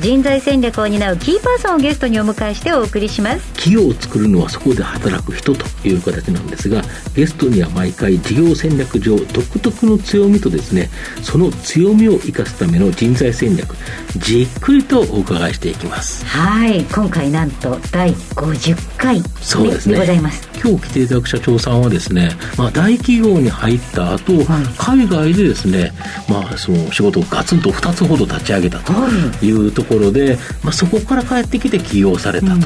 人材戦略を担うキーパーソンをゲストにお迎えしてお送りします。企業を作るのはそこで働く人という形なんですがゲストには毎回事業戦略上独特の強みとですねその強みを生かすための人材戦略じっくりとお伺いしていきます。はい。今回なんと第50回そうですね。でございます。今日来ていただく社長さんはですね、まあ、大企業に入った後、海外でですね、まあ、その仕事をガツンと2つほど立ち上げたというところで、まあ、そこから帰ってきて起業されたと。うん。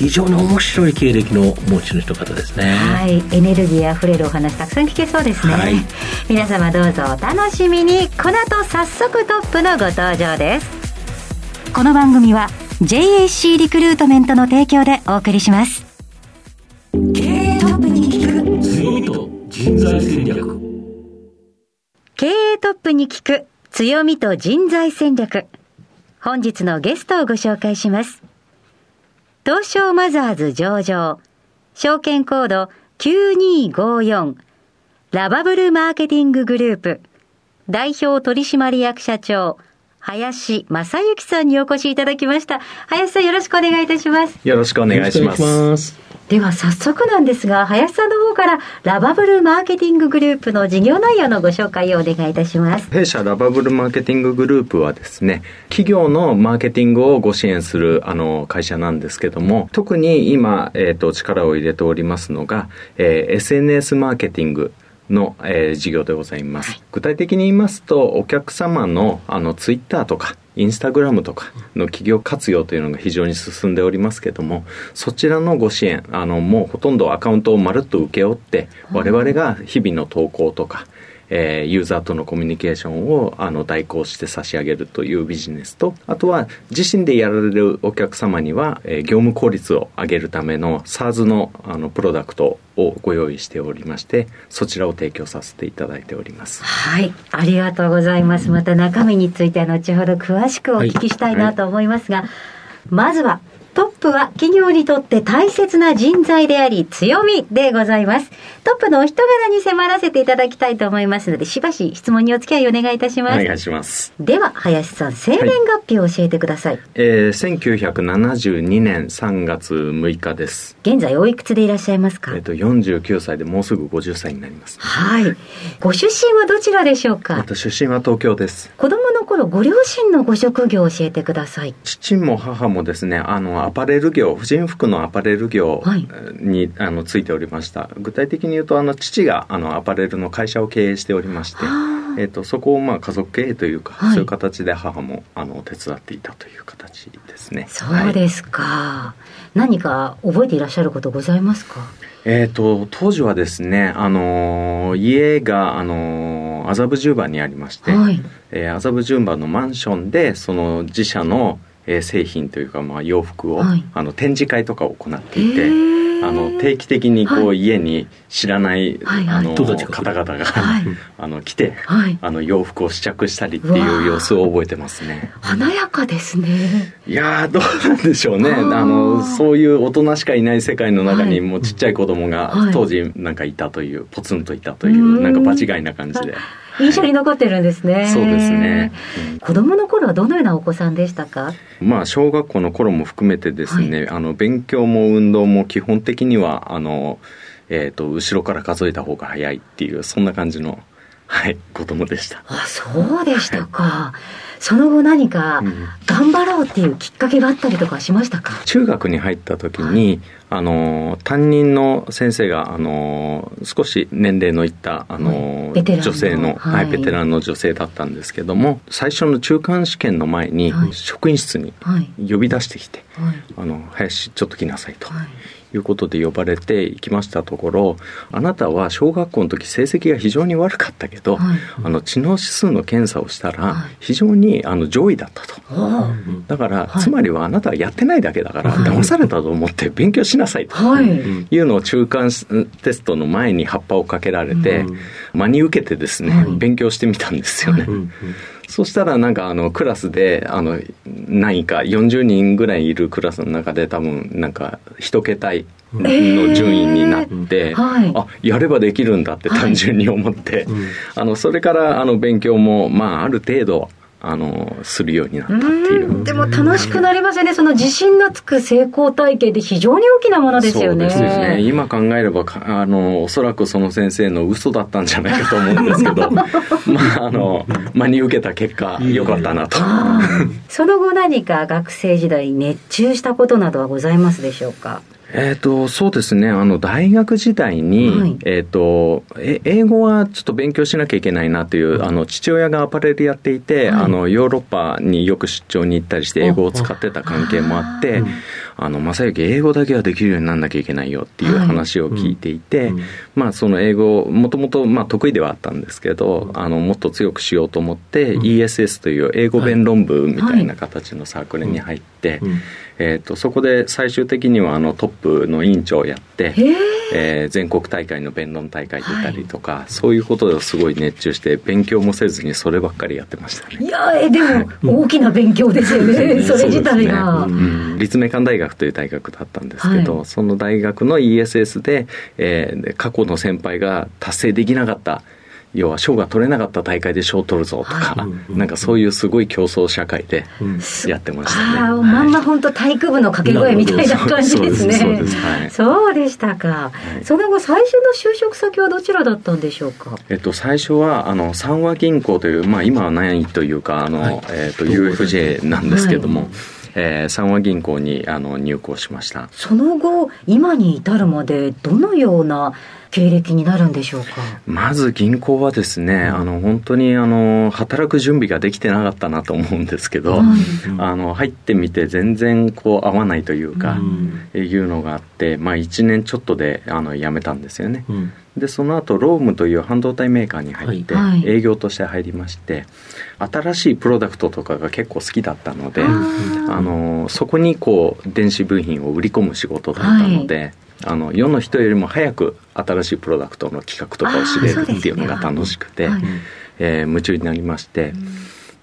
非常に面白い経歴の持ち主の方ですね。はい。エネルギーあふれるお話たくさん聞けそうですね、はい、皆様どうぞお楽しみに。この後早速トップのご登場です。この番組は JAC リクルートメントの提供でお送りします。経営トップに聞く強みと人材戦略。経営トップに聞く強みと人材戦略本日のゲストをご紹介します東証マザーズ上場、証券コード9254、ラバブルマーケティンググループ、代表取締役社長、林正幸さんにお越しいただきました。林さんよろしくお願いいたします。よろしくお願いします。では早速なんですが、林さんの方からラバブルマーケティンググループの事業内容のご紹介をお願いいたします。弊社ラバブルマーケティンググループはですね、企業のマーケティングをご支援するあの会社なんですけども、特に今、えっ、ー、と、力を入れておりますのが、えー、SNS マーケティングの、えー、事業でございます、はい、具体的に言いますとお客様のあのツイッターとかインスタグラムとかの企業活用というのが非常に進んでおりますけどもそちらのご支援あのもうほとんどアカウントをまるっと請け負って我々が日々の投稿とか、えー、ユーザーとのコミュニケーションをあの代行して差し上げるというビジネスとあとは自身でやられるお客様には、えー、業務効率を上げるための SARS のあのプロダクトをご用意しておりましてそちらを提供させていただいております。はい。ありがとうございます。また中身については後ほど詳しくお聞きしたいなと思いますが、はい。はい、まずはトップは企業にとって大切な人材であり強みでございます。トップのお人柄に迫らせていただきたいと思いますので、しばし質問にお付き合いお願いいたします。お願いします。では、林さん、生年月日を教えてください。はい、えー、1972年3月6日です。現在おいくつでいらっしゃいますか？えっ、ー、と、49歳でもうすぐ50歳になります。はい。ご出身はどちらでしょうか？えっと、出身は東京です。子供の頃、ご両親のご職業を教えてください。父も母もですね、あの、アパレル業婦人服のアパレル業に、はい、あのついておりました。具体的に言うとあの父があのアパレルの会社を経営しておりまして、えーと、そこをまあ家族経営というか、はい、そういう形で母もあの手伝っていたという形ですね。そうですか、はい、何か覚えていらっしゃることございますか？えーと、当時はですね、あの家が、あの麻布十番にありまして、はい。えー、麻布十番のマンションでその自社のえ製品というか、まあ、洋服を、はい、あの展示会とかを行っていてあの定期的にこう、はい、家に知らない、はい、あの方々が、あの来て、あの洋服を試着したりっていう様子を覚えてますね。華やかですね。いやどうなんでしょうね。あのそういう大人しかいない世界の中にもうちっちゃい子供が当時なんかいたというポツンといたというなんか場違いな感じで。印象に残ってるんですね。そうですね。子供の頃はどのようなお子さんでしたか？まあ、小学校の頃も含めてですね、はい、あの、勉強も運動も基本的には、あの、えっ、ー、と、後ろから数えた方が早いっていう、そんな感じの、はい、子供でした。あ、そうでしたか。はいその後何か頑張ろうっていうきっかけがあったりとかしましたか、うん、中学に入った時に、はい、あの担任の先生があの少し年齢のいったあの、はい、女性の、はい、ベテランの女性だったんですけども最初の中間試験の前に職員室に呼び出してきて「あの林ちょっと来なさい」と。いうことで呼ばれて行きましたところあなたは小学校の時成績が非常に悪かったけど、はい、あの知能指数の検査をしたら非常にあの上位だったと、はい、だから、はい、つまりはあなたはやってないだけだから、騙されたと思って勉強しなさいと。い。うのを中間テストの前に葉っぱをかけられて、真に受けてですね、勉強してみたんですよね。そしたらなんかあのクラスであの何位か40人ぐらいいるクラスの中で多分なんか一桁の順位になって、えーはい、あやればできるんだって単純に思って、はい、あのそれからあの勉強もまあある程度あのするようになったっていう。でも楽しくなりますよね。その自信のつく成功体験って非常に大きなものですよね。そうですね。今考えればあのおそらくその先生の嘘だったんじゃないかと思うんですけど。まああの真に受けた結果よかったなと。その後何か学生時代熱中したことなどはございますでしょうか？えっ、ー、と、そうですね。あの、大学時代に、はい、えっ、ー、と、え、英語はちょっと勉強しなきゃいけないなという、あの、父親がアパレルやっていて、はい、あの、ヨーロッパによく出張に行ったりして、英語を使ってた関係もあって、あの、正幸、英語だけはできるようにならなきゃいけないよっていう話を聞いていて、はいうん、まあ、その英語、もともと、まあ、得意ではあったんですけど、あの、もっと強くしようと思って、うん、ESS という英語弁論部みたいな形のサークルに入って、えーと、そこで最終的にはあのトップの委員長をやって、えー、全国大会の弁論大会出たりとか、はい、そういうことですごい熱中して勉強もせずにそればっかりやってましたね。いやえでも大きな勉強ですよね。それ自体が、ね。うん、立命館大学という大学だったんですけど、はい、その大学の ESS で、えー、過去の先輩が達成できなかった要は賞が取れなかった大会で賞を取るぞとか、はい、なんかそういうすごい競争社会でやってましたね、ああまんま本当体育部の掛け声みたいな感じですね。そうですはい、そうでしたか、はい、その後最初の就職先はどちらだったんでしょうか？えっと最初はあの三和銀行というまあ今はないというかあの、はい、えっと UFJ なんですけども、えー、三和銀行にあの入行しました。その後今に至るまでどのような経歴になるんでしょうか？まず銀行はですね、あの本当にあの働く準備ができてなかったなと思うんですけど、あの入ってみて全然こう合わないというか、うん、いうのがあって、まあ、1年ちょっとであの辞めたんですよね。うん。でその後ロームという半導体メーカーに入って営業として入りまして、新しいプロダクトとかが結構好きだったのであのそこにこう電子部品を売り込む仕事だったので、はい、あの世の人よりも早く新しいプロダクトの企画とかを知れるっていうのが楽しくて、はい、えー、夢中になりまして。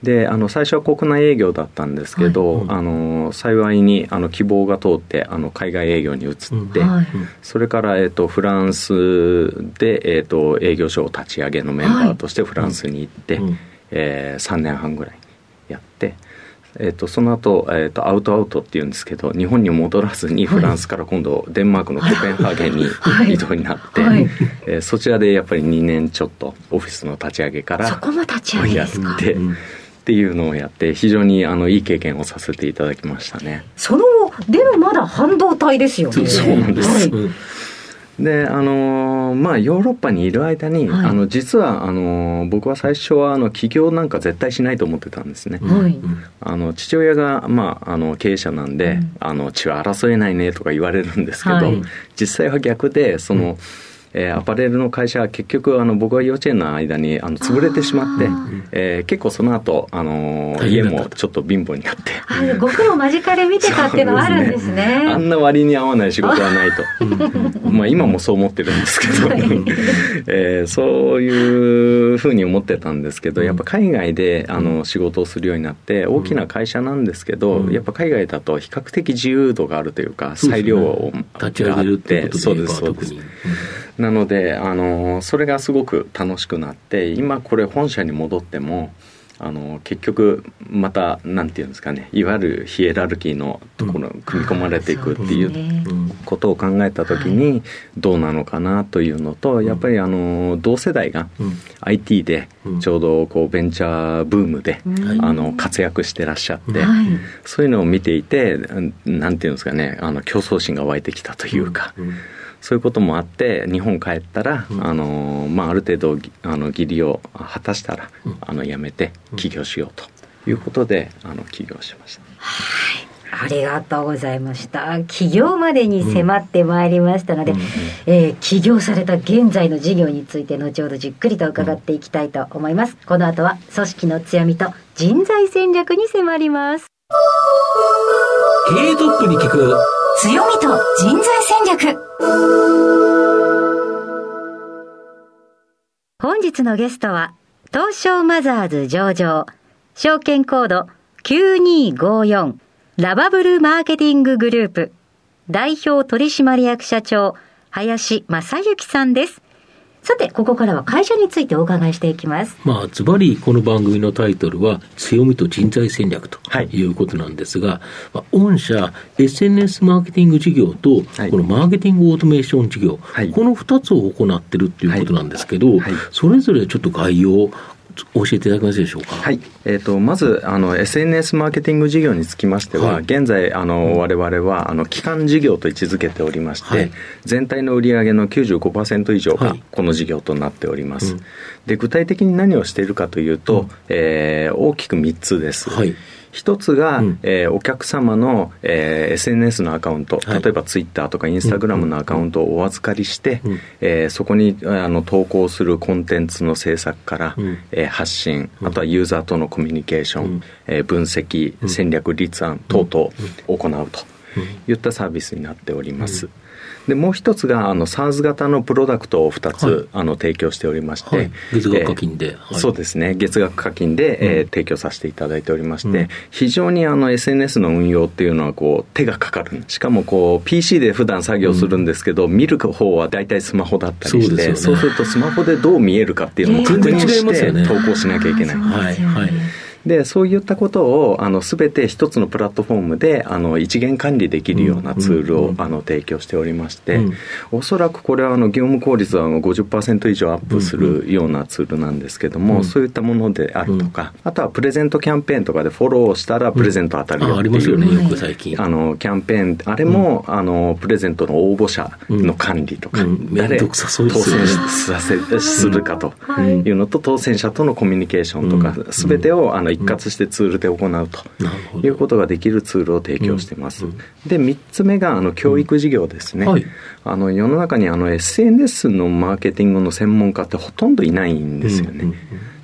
であの最初は国内営業だったんですけど、はい、あの幸いにあの希望が通ってあの海外営業に移って、はい、それから、えーと、フランスで、えーと、営業所を立ち上げのメンバーとしてフランスに行って、はい、えー、3年半ぐらいやってえーと、その後、えーと、アウトアウトっていうんですけど日本に戻らずにフランスから今度、デンマークのコペンハーゲンに移動になって、はい、えー、そちらでやっぱり2年ちょっとオフィスの立ち上げからそこも立ち上げですか？ってっていうのをやって非常にあのいい経験をさせていただきましたね。そのでもまだ半導体ですよね。そうなんです、はいであのまあヨーロッパにいる間に、はい、あの実はあの僕は最初はあの起業なんか絶対しないと思ってたんですね、はい、あの父親が、まあ、あの経営者なんで、うん、あの血は争えないねとか言われるんですけど、はい、実際は逆でその、うんえー、アパレルの会社は結局あの僕は幼稚園の間にあの潰れてしまって、えー、結構その後あのー、家もちょっと貧乏になって。ご苦労間近で見てたっていうのはあるんですね、ね、あんな割に合わない仕事はないと。まあ今もそう思ってるんですけど、はい、えー、そういうふうに思ってたんですけどやっぱ海外であの仕事をするようになって大きな会社なんですけど、うん、やっぱ海外だと比較的自由度があるというか裁量を立ち上げるってそうですそうです、なのであのそれがすごく楽しくなって今これ本社に戻ってもあの結局またなんていうんですかねいわゆるヒエラルキーのところに組み込まれていくっていうことを考えた時にどうなのかなというのとやっぱりあの同世代が IT でちょうどこうベンチャーブームであの活躍してらっしゃってそういうのを見ていてなんていうんですかねあの競争心が湧いてきたというか。そういうこともあって日本帰ったら、うん、あのまあ、ある程度あの義理を果たしたら、うん、あの辞めて起業しようということで、あの起業しました。はいありがとうございました。起業までに迫ってまいりましたので、うん、えー、起業された現在の事業について後ほどじっくりと伺っていきたいと思います。この後は組織の強みと人材戦略に迫ります。経営トップに聞く強みと人材戦略。本日のゲストは東証マザーズ上場証券コード9254ラバブルマーケティンググループ代表取締役社長林正幸さんです。さて、ここからは会社についてお伺いしていきます。まあ、ズバリこの番組のタイトルは、強みと人材戦略とい。うことなんですが、はい、まあ、御社、SNS マーケティング事業と、このマーケティングオートメーション事業、はい、この2つを行ってるっていうことなんですけど、はい、それぞれちょっと概要、教えていただけますでしょうか？はい。えっ、ー、と、まず、あの、SNS マーケティング事業につきましては、はい、現在、あの、我々は、あの、基幹事業と位置づけておりまして、はい、全体の売上の95%以上がこの事業となっております。はい、で、具体的に何をしているかというと、うん、えー、大きく3つです。はい一つが、うん、えー、お客様の、えー、SNS のアカウント、例えばツイッターとかインスタグラムのアカウントをお預かりして、うん、えー、そこにあの投稿するコンテンツの制作から、うん、えー、発信、あとはユーザーとのコミュニケーション、うん、えー、分析、戦略立案等々行うといったサービスになっております。でもう一つがあの SARS 型のプロダクトを2つ、はい、あの提供しておりまして、はい、月額課金で、えーはい、そうですね。月額課金で、うん、えー、提供させていただいておりまして、うん、非常にあの SNS の運用っていうのはこう手がかかる。しかもこう PC で普段作業するんですけど、うん、見る方は大体スマホだったりしてそう、ね,、するとスマホでどう見えるかっていうのも確認して投稿しなきゃいけない。はい。はいでそういったことをあの全て一つのプラットフォームであの一元管理できるようなツールを、あの提供しておりまして、うん、おそらくこれはあの業務効率は50%以上アップするようなツールなんですけども、うん、そういったものであるとか、あとはプレゼントキャンペーンとかでフォローしたらプレゼント当たるよっていう、ありますよねよく最近。あのキャンペーンあれも、あのプレゼントの応募者の管理とか、誰当選させするかとい。うのと、当選者とのコミュニケーションとか、全てをあの一括してツールで行うということができるツールを提供しています。で3つ目があの教育事業ですね。はい、あの世の中にあの SNS のマーケティングの専門家ってほとんどいないんですよね。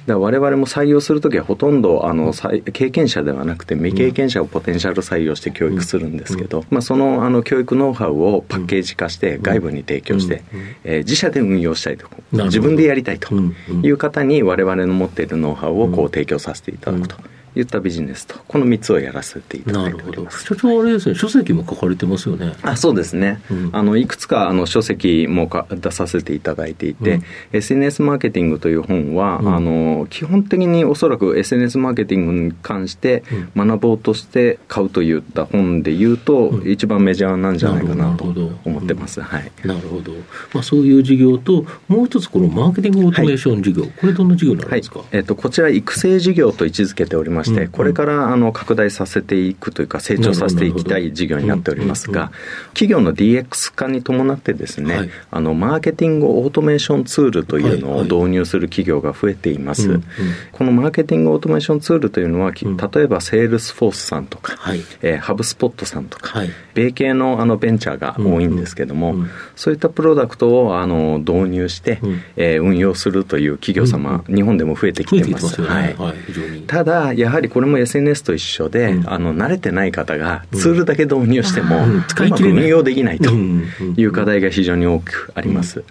だ我々も採用するときはほとんどあの経験者ではなくて未経験者をポテンシャル採用して教育するんですけど、まあ、そのあの教育ノウハウをパッケージ化して外部に提供して、えー、自社で運用したいと自分でやりたいという方に我々の持っているノウハウをこう提供させていただくと。言ったビジネスとこの3つをやらせていただいております。社長あれですね書籍も書かれてますよね。あそうですね、うん、あのいくつかあの書籍もか出させていただいていて、うん、SNS マーケティングという本は、うん、あの基本的におそらく SNS マーケティングに関して学ぼうとして買うといった本でいうと、一番メジャーなんじゃないかなと思ってます、はい、なるほど、まあ、そういう事業ともう一つこのマーケティングオートメーション事業、はい、これどんな事業なんですか、はい、えーと、こちら育成事業と位置づけておりまして、これからあの拡大させていくというか、成長させていきたい事業になっておりますが、企業の DX 化に伴ってですね、はい、あのマーケティングオートメーションツールというのを導入する企業が増えています。このマーケティングオートメーションツールというのは、例えば Salesforce さんとか、はい、えー、ハブスポットさんとか、はい、米系のあのベンチャーが多いんですけども、そういったプロダクトをあの導入して、うん、えー、運用するという企業様、日本でも増えてきてます。はい、ただ、やはりこれも SNS と一緒で、うん、あの慣れてない方がツールだけ導入しても、うん、使い切れ運用できないという課題が非常に多くあります。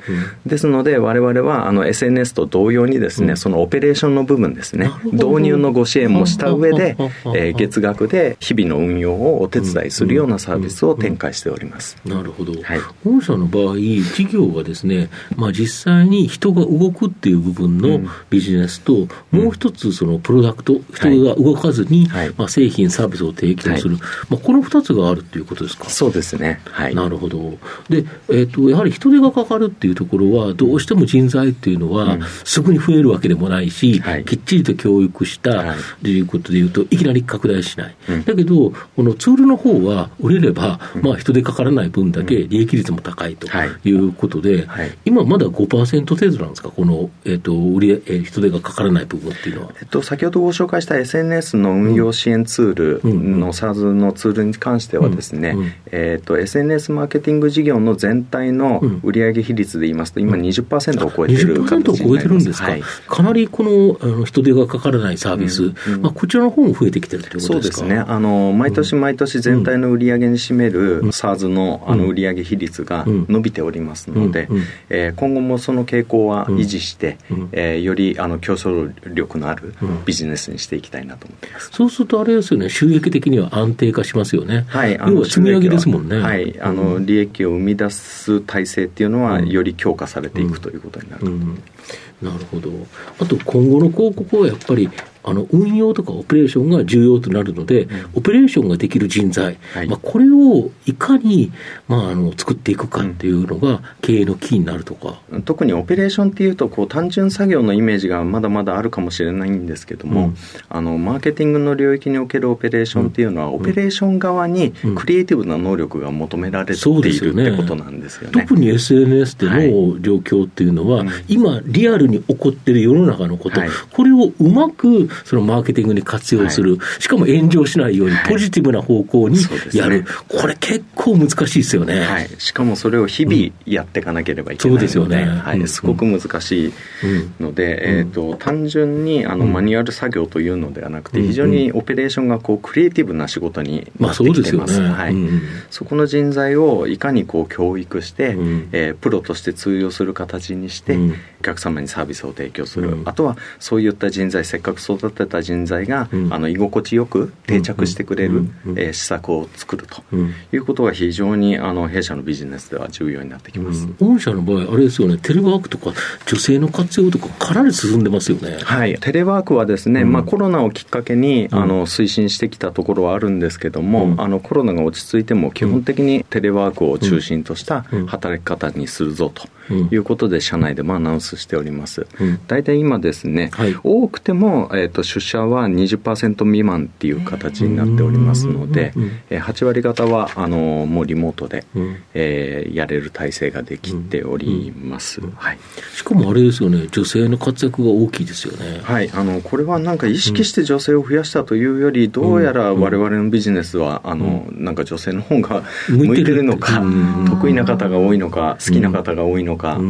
ですので我々はあの SNS と同様にですね、そのオペレーションの部分ですね導入のご支援もした上で、えー、月額で日々の運用をお手伝いするようなサービスを展開しております。なるほど、はい、御社の場合事業がですね、まあ、実際に人が動くっていう部分のビジネスと、もう一つそのプロダクト人が動かずに、はい、まあ、製品、サービスを提供する、はい、まあ、この2つがあるっていうことですか？そうですね、はい、なるほど。で、えーと、やはり人手がかかるっていうところは、どうしても人材っていうのは、すぐに増えるわけでもないし、はい、きっちりと教育したとい。うことでいうと、いきなり拡大しない。うん、だけど、このツールの方は売れれば、まあ、人手かからない分だけ利益率も高いとい。うことで、今まだ5%程度なんですか、この、えーと、売りえー、人手がかからない部分っていうのは。えっと、先ほどご紹介した SNS SNS の運用支援ツールの SARS のツールに関してはですね、えーと、SNS マーケティング事業の全体の売上比率で言いますと、今20%を超えてる形になります。20%を超えてるんですか、はい、かなりこのあの人手がかからないサービス、まあ、こちらの方も増えてきてるということですか？そうですね。あの、毎年毎年全体の売上に占める SARS のあの売上比率が伸びておりますので、え今後もその傾向は維持して、えー、よりあの競争力のあるビジネスにしていきたいなと思ってます。そうするとあれですよね、収益的には安定化しますよね。はい。要は積み上げですもんね。はい。あの、利益を生み出す体制っていうのは、より強化されていくということになると思います。なるほど。あと今後の広告はやっぱりあの運用とかオペレーションが重要となるので、うん、オペレーションができる人材、はい、まあ、これをいかに、まあ、あの作っていくかっていうのが経営のキーになるとか、うん、特にオペレーションっていうとこう単純作業のイメージがまだまだあるかもしれないんですけども、うん、あのマーケティングの領域におけるオペレーションっていうのは、オペレーション側にクリエイティブな能力が求められている、ってことなんですよね。特に SNS での状況っていうのは、はい、今リアルに起こってる世の中のこと、はい、これをうまくそのマーケティングに活用する、はい、しかも炎上しないようにポジティブな方向にやる、はいね、これ結構難しいですよね、はい、しかもそれを日々やっていかなければいけないので、うん、そうですよね、はい、すごく難しいので、うん、えーと、単純にあのマニュアル作業というのではなくて、非常にオペレーションがこうクリエイティブな仕事になってきてます,、まあ、はい、そこの人材をいかにこう教育して、うん、えー、プロとして通用する形にして、お客様にサービスを提供する、あとはそういった人材せっかく育てた人材が、うん、あの居心地よく定着してくれる、えー、施策を作ると。いうことが非常にあの弊社のビジネスでは重要になってきます、御社の場合あれですよね。テレワークとか女性の活用とかかなり進んでますよねはい。テレワークはですね、まあ、コロナをきっかけにあの推進してきたところはあるんですけども、あのコロナが落ち着いても基本的にテレワークを中心とした働き方にするぞということで社内でもアナウンスしております、大体今ですね、はい、多くても、えーと、出社は20%未満っていう形になっておりますので、えー、8割方はあのもうリモートで、うん、えー、やれる体制ができております、はい、しかもあれですよね女性の活躍が大きいですよね。はい。あのこれはなんか意識して女性を増やしたというより、どうやら我々のビジネスはあの、なんか女性の方が向いてるのか、得意な方が多いのか好きな方が多いのか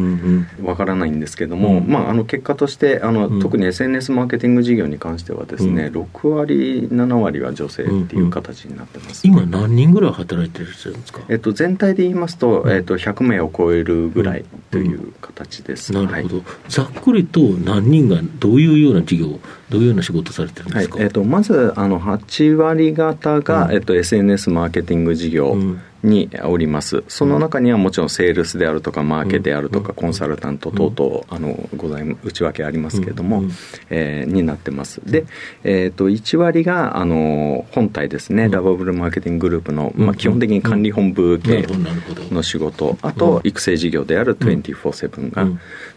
わからないんですけども、まあ、あの結果としてあの、特に SNS マーケティング事業に関してはですね、うん、6割7割は女性っていう形になってます、今何人ぐらい働いてるんですか、えっと、全体で言いますと,、えっと100名を超えるぐらいという形です、なるほど、はい、ざっくりと何人がどういうような事業どういうような仕事されてるんですか、はい、えっと、まずあの8割方が、えっと、SNS マーケティング事業、におります。その中にはもちろんセールスであるとか、マーケであるとか、コンサルタント等々、あの、ござい、内訳ありますけれども、えー、になってます。で、えっ、ー、と、1割が、あの、本体ですね、ラバブルマーケティンググループの、まあ、基本的に管理本部系の仕事、あと、育成事業である24-7が、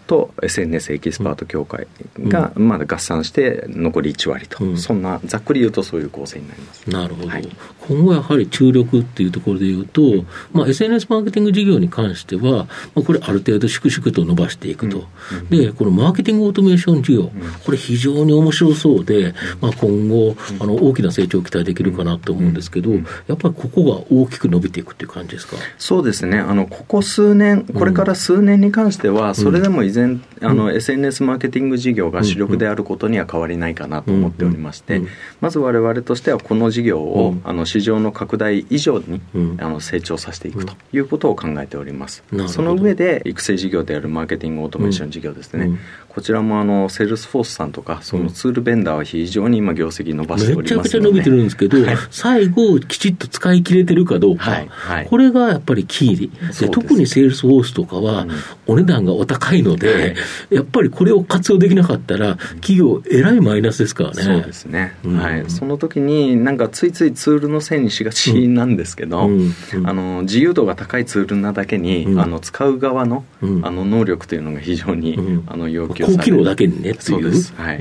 と SNS エキスパート協会が、まだ合算して残り1割と、うん、そんなざっくり言うとそういう構成になります。なるほど、はい、今後やはり注力っていうところで言うと、まあ、SNS マーケティング事業に関しては、まあ、これある程度粛々と伸ばしていくと、うん、でこのマーケティングオートメーション事業、これ非常に面白そうで、まあ、今後あの大きな成長を期待できるかなと思うんですけど、やっぱりここが大きく伸びていくっていう感じですか？そうですね。あのここ数年これから数年に関してはそれでも依然あの、うん、SNS マーケティング事業が主力であることには変わりないかなと思っておりまして、まず我々としてはこの事業を、あの市場の拡大以上に、あの成長させていくということを考えております。その上で育成事業であるマーケティングオートメーション事業ですね、こちらもあの Salesforce さんとかそのツールベンダーは非常に今業績伸ばしておりますめちゃくちゃ伸びてるんですけど、はい、最後きちっと使い切れてるかどうか、はい。はい、これがやっぱりキーで特に Salesforce とかはお値段がお高いので、やっぱりこれを活用できなかったら、企業、えらいマイナスですからね。そうですね、うん、はい、その時に、なんかついついツールのせいにしがちなんですけど、うん。うん、あの自由度が高いツールなだけに、あの使う側の,、あの能力というのが非常に、あの要求され高機能だけにね。そうです、はい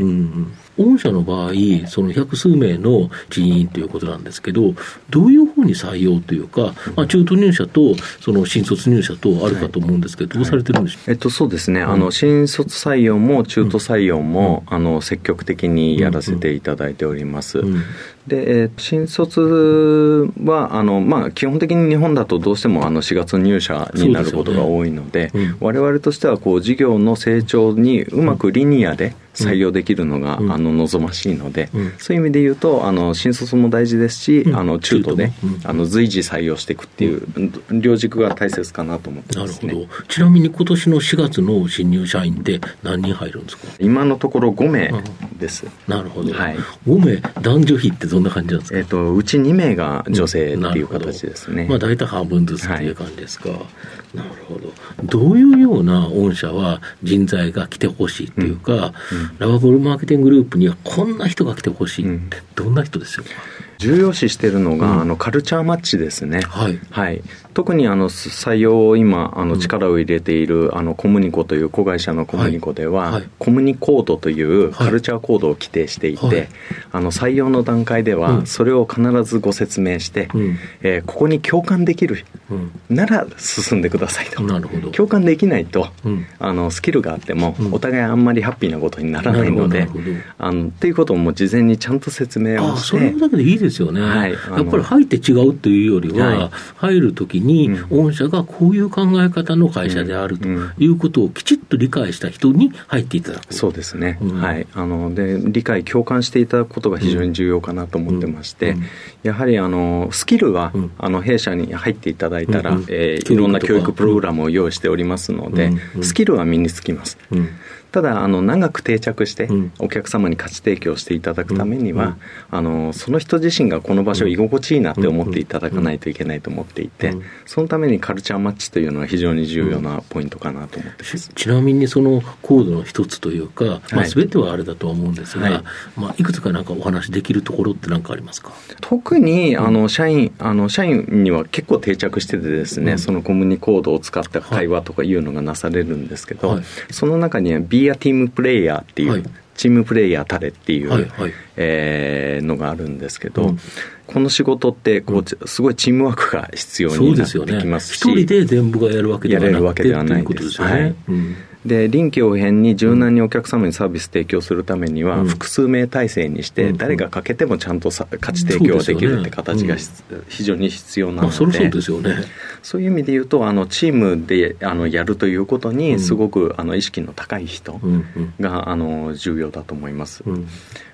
御社の場合、その百数名の人員ということなんですけど、どういうふうに採用というか、まあ、中途入社とその新卒入社とあるかと思うんですけど、はい、どうされてるんでしょう、はい、えっと、そうですね、うん、あの新卒採用も中途採用も、うん、あの積極的にやらせていただいております。うん、で、えー、新卒はあの、まあ、基本的に日本だとどうしてもあの4月入社になることが多いので、われわれとしてはこう事業の成長にうまくリニアで採用できるのが、あの望ましいので、そういう意味で言うとあの新卒も大事ですし、あの中途で、あの随時採用していくっていう両軸が大切かなと思ってます、ね、なるほど。ちなみに今年の4月の新入社員って何人入るんですか？今のところ5名です、なるほど、はい、5名男女比ってどんな感じなんですか、えーと、うち2名が女性っていう形ですね、まあ大体半分ずつっていう感じですか、はい、なるほど。どういうような御社は人材が来てほしいっていうか、うん。うん、ラバゴルマーケティンググループにはこんな人が来てほしいってどんな人ですよ、重要視してるのが、うん、あのカルチャーマッチですね。はい。はい。特にあの採用を今あの力を入れているあのコムニコという子会社のコムニコでは、コムニコードというカルチャーコードを規定していて、はい、あの採用の段階ではそれを必ずご説明して、うん、えー、ここに共感できるなら進んでくださいと、なるほど。共感できないと、うん、あのスキルがあっても、お互いあんまりハッピーなことにならないのであのっていうことをもう事前にちゃんと説明をして。それだけでいいですよね、はい、やっぱり入って違うというよりは、入るときに、御社がこういう考え方の会社であるということをきちっと理解した人に入っていただく。そうですね、うん、はい。あので理解共感していただくことが非常に重要かなと思ってまして、やはりあのスキルは、あの弊社に入っていただいたら、うん、えー、いろんな教育プログラムを用意しておりますので、スキルは身につきます。ただあの長く定着してお客様に価値提供していただくためには、あのその人自身がこの場所居心地いいなって思っていただかないといけないと思っていて、そのためにカルチャーマッチというのは非常に重要なポイントかなと思ってます、ちなみにそのコードの一つというか、まあ、全てはあれだとは思うんですが、はい。まあ、いくつかなんかお話できるところって何かありますか？特にあの社員あの社員には結構定着しててですね、そのコムニコードを使った会話とかいうのがなされるんですけど、その中には B アティームプレイヤーっていう、はい、チームプレイヤータレっていう、はいはい、えー、のがあるんですけど、うん、この仕事ってこう、すごいチームワークが必要になってきますし、一、ね、人で全部がやるわけではなくてやれるわけではないです。はい、うんで臨機応変に柔軟にお客様にサービス提供するためには、複数名体制にして、誰がかけてもちゃんとさ価値提供できるって形が、非常に必要なので、そうですよね。そういう意味で言うとあのチームであのやるということにすごく、あの意識の高い人が、あの重要だと思います。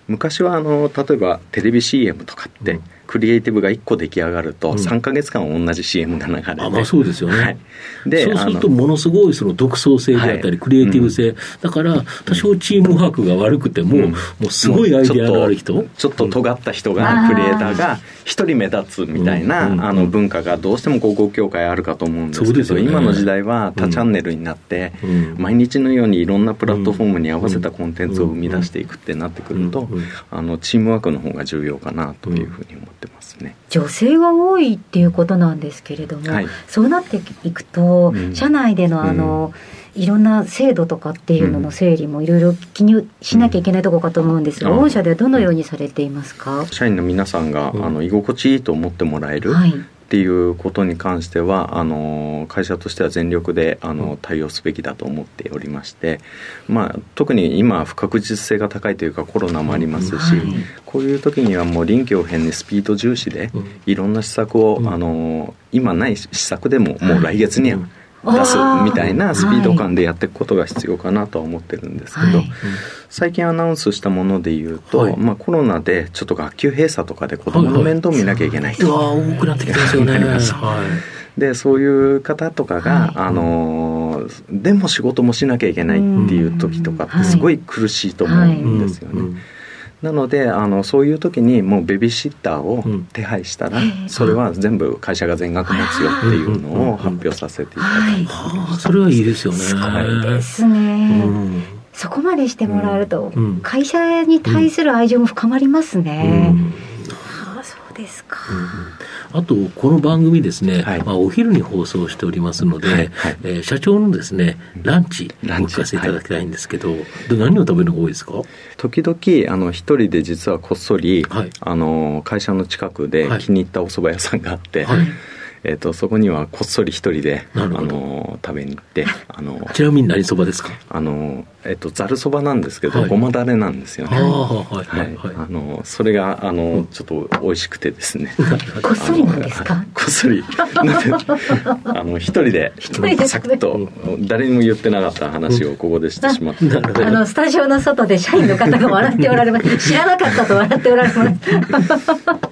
昔はあの例えばテレビ CM とかって、クリエイティブが1個出来上がると、3か月間同じ CM が流れて、あまあ、そうですよね、はい、でそうすると、ものすごいその独創性であったり、クリエイティブ性、だから多少チームワークが悪くても、もうすごいアイデアのある人。ちょっと尖った人が、クリエイターが一人目立つみたいな、あの文化がどうしても広告協会あるかと思うんですけど、今の時代は多チャンネルになって、毎日のようにいろんなプラットフォームに合わせたコンテンツを生み出していくってなってくると、あのチームワークの方が重要かなというふうに思ってますね。女性が多いっていうことなんですけれども、はい、そうなっていくと、うん、社内でのあの、うん、いろんな制度とかっていうのの整理もいろいろ記入しなきゃいけないところかと思うんですが、御社ではどのようにされていますか？社員の皆さんが、あの居心地いいと思ってもらえる、はいっていうことに関してはあの会社としては全力であの対応すべきだと思っておりまして、まあ、特に今不確実性が高いというかコロナもありますし、はい、こういう時にはもう臨機応変にスピード重視でいろんな施策を、あの今ない施策でももう来月には、出すみたいなスピード感でやっていくことが必要かなとは思ってるんですけど、はい、最近アナウンスしたものでいうと、はい、まあ、コロナでちょっと学級閉鎖とかで子どもの面倒見なきゃいけないと、はいはい、多くなってきてますよね。でそういう方とかが、あのでも仕事もしなきゃいけないっていう時とかってすごい苦しいと思うんですよね。なのであのそういう時にもうベビーシッターを手配したら、うん、それは全部会社が全額持つよっていうのを発表させていただいて、はい、それはいいですよね。そうですね、うん、そこまでしてもらえると、会社に対する愛情も深まりますね。ああそうですか。あと、この番組ですね、はい、まあ、お昼に放送しておりますので、はい。はい、えー、社長のですね、ランチ、お聞かせいただきたいんですけど、で何を食べるのが多いですか？時々、あの、一人で実はこっそり、あの、会社の近くで気に入ったお蕎麦屋さんがあって、えーと、そこにはこっそり一人であの食べに行ってあのちなみに何そばですか？あの、えーと、ざるそばなんですけど、はい、ごまだれなんですよね。はいあのそれがあの、うん、ちょっと美味しくてですね。こっそりなんですか？こっそり。あの一人でサクッと誰にも言ってなかった話をここでしてしまって、うん、あのスタジオの外で社員の方が笑っておられます。知らなかったと笑っておられます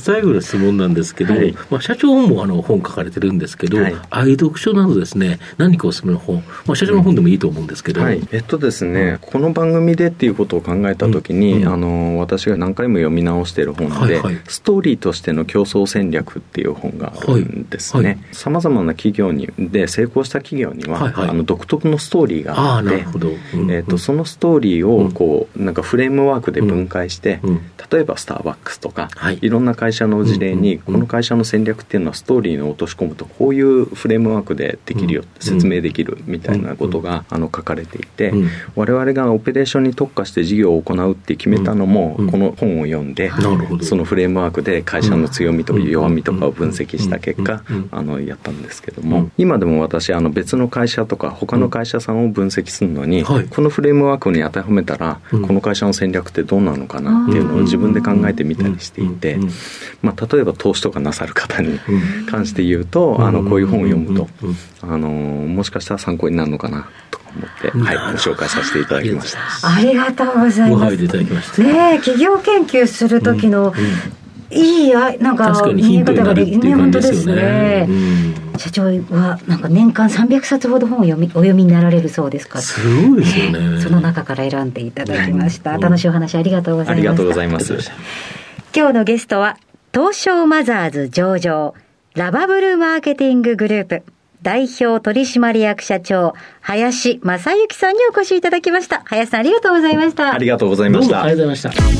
最後の質問なんですけど、はい、まあ、社長もあの本書かれてるんですけど、はい、愛読書などですね、何かおすすめの本、まあ、社長の本でもいいと思うんですけど、はい、えっとですね、うん、この番組でっていうことを考えたときに、うん、あの、私が何回も読み直している本で、はいはい、ストーリーとしての競争戦略っていう本があるんですね。さまざまな企業にで成功した企業には、はいはい、あの独特のストーリーがあって、そのストーリーをこう、なんかフレームワークで分解して、例えばスターバックスとか、はい、いろんな会社の事例に、この会社の戦略っていうのはストーリーに落とし込むとこういうフレームワークでできるよ、説明できるみたいなことが、あの書かれていて、我々がオペレーションに特化して事業を行うって決めたのも、この本を読んで、そのフレームワークで会社の強みと弱みとかを分析した結果、あのやったんですけども、今でも私あの別の会社とか他の会社さんを分析するのに、このフレームワークに当てはめたら、この会社の戦略ってどうなのかなっていうのを自分で考えてみたりしていて、まあ、例えば投資とかなさる方に関して言うと、あのこういう本を読むと、あのもしかしたら参考になるのかなと思って、はい、ご紹介させていただきました。ありがとうございます。ね企業研究する時の、いいやなんか見え方ができね本当ですね、社長はなんか年間300冊ほど本を読みお読みになられるそうですか。らすごいですよね。その中から選んでいただきました、楽しいお話ありがとうございますありがとうございます今日のゲストは東証マザーズ上場ラバブルマーケティンググループ代表取締役社長、林正幸さんにお越しいただきました。林さんありがとうございました。ありがとうございました。ありがとうございました。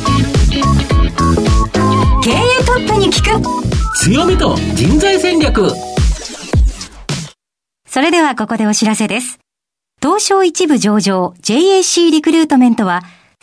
経営トップに聞く強みと人材戦略それではここでお知らせです。東証一部上場 JAC リクルートメントは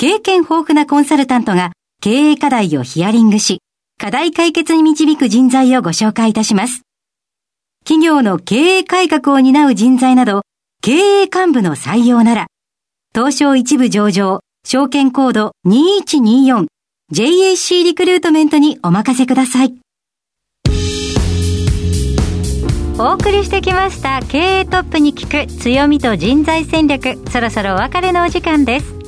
経験豊富なコンサルタントが経営課題をヒアリングし、課題解決に導く人材をご紹介いたします。企業の経営改革を担う人材など、経営幹部の採用なら、東証一部上場、証券コード 2124JAC リクルートメントにお任せください。お送りしてきました経営トップに聞く強みと人材戦略そろそろお別れのお時間です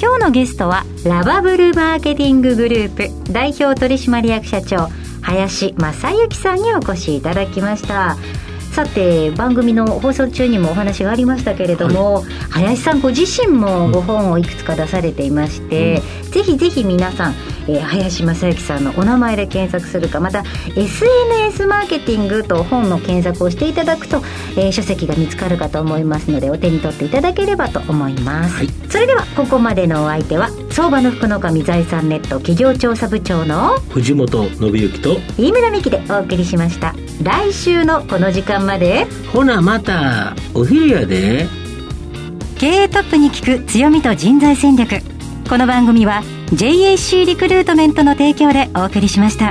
今日のゲストはラバブルマーケティンググループ代表取締役社長林正幸さんにお越しいただきました。さて番組の放送中にもお話がありましたけれども、はい、林さんご自身もご本をいくつか出されていまして、うん、ぜひぜひ皆さん、えー、林正幸さんのお名前で検索するかまた SNS マーケティングと本の検索をしていただくと、えー、書籍が見つかるかと思いますのでお手に取っていただければと思います、はい、それではここまでのお相手は相場の福の神財産ネット企業調査部長の藤本信之と飯村美希でお送りしました。来週のこの時間まで。ほなまたお昼やで。経営トップに聞く強みと人材戦略。この番組は JAC リクルートメントの提供でお送りしました。